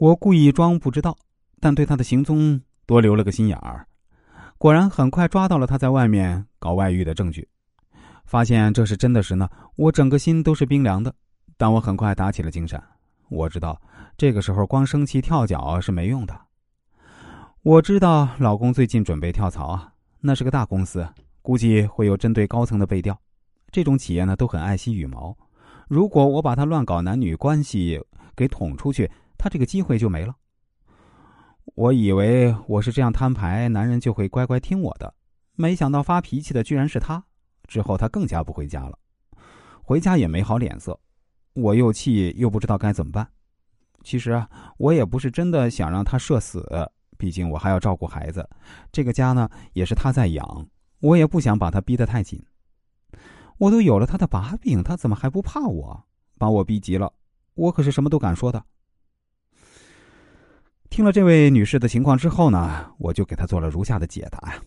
我故意装不知道，但对他的行踪多留了个心眼儿。果然，很快抓到了他在外面搞外遇的证据。发现这是真的时呢，我整个心都是冰凉的。但我很快打起了精神。我知道，这个时候光生气跳脚是没用的。我知道老公最近准备跳槽啊，那是个大公司，估计会有针对高层的背调。这种企业呢，都很爱惜羽毛。如果我把他乱搞男女关系给捅出去，他这个机会就没了。我以为我是这样摊牌，男人就会乖乖听我的，没想到发脾气的居然是他。之后他更加不回家了，回家也没好脸色，我又气又不知道该怎么办。其实，我也不是真的想让他社死，毕竟我还要照顾孩子，这个家呢也是他在养，我也不想把他逼得太紧。我都有了他的把柄，他怎么还不怕我？把我逼急了，我可是什么都敢说的。听了这位女士的情况之后呢，我就给她做了如下的解答呀。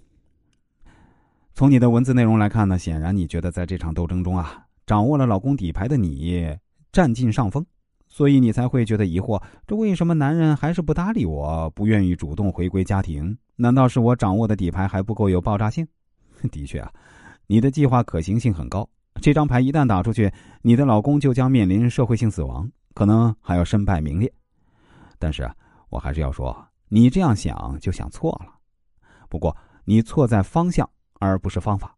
从你的文字内容来看呢，显然你觉得在这场斗争中啊，掌握了老公底牌的你占尽上风，所以你才会觉得疑惑：这为什么男人还是不搭理我，不愿意主动回归家庭？难道是我掌握的底牌还不够有爆炸性？的确啊，你的计划可行性很高。这张牌一旦打出去，你的老公就将面临社会性死亡，可能还要身败名裂。但是啊，我还是要说，你这样想就想错了。不过你错在方向。而不是方法，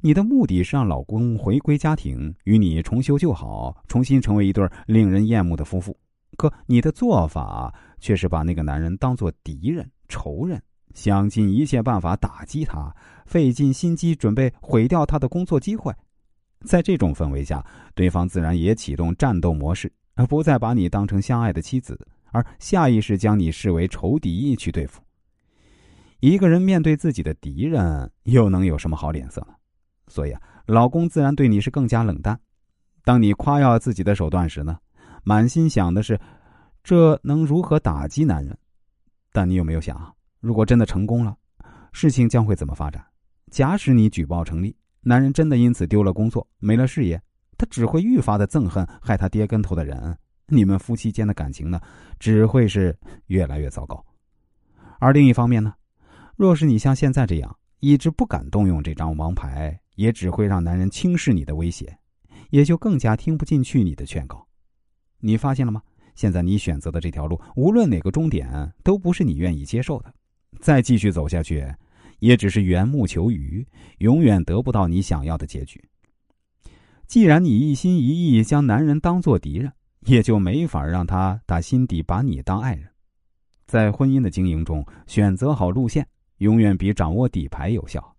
你的目的是让老公回归家庭，与你重修旧好，重新成为一对令人厌恶的夫妇。可你的做法却是把那个男人当做敌人、仇人，想尽一切办法打击他，费尽心机准备毁掉他的工作机会。在这种氛围下，对方自然也启动战斗模式，而不再把你当成相爱的妻子，而下意识将你视为仇敌去对付。一个人面对自己的敌人，又能有什么好脸色呢？所以啊，老公自然对你是更加冷淡。当你夸耀自己的手段时呢，满心想的是，这能如何打击男人？但你有没有想啊，如果真的成功了，事情将会怎么发展？假使你举报成立，男人真的因此丢了工作、没了事业，他只会愈发的憎恨害他跌跟头的人。你们夫妻间的感情呢，只会是越来越糟糕。而另一方面呢？若是你像现在这样一直不敢动用这张王牌，也只会让男人轻视你的威胁，也就更加听不进去你的劝告。你发现了吗？现在你选择的这条路，无论哪个终点，都不是你愿意接受的。再继续走下去，也只是缘木求鱼，永远得不到你想要的结局。既然你一心一意将男人当做敌人，也就没法让他打心底把你当爱人。在婚姻的经营中，选择好路线。永远比掌握底牌有效。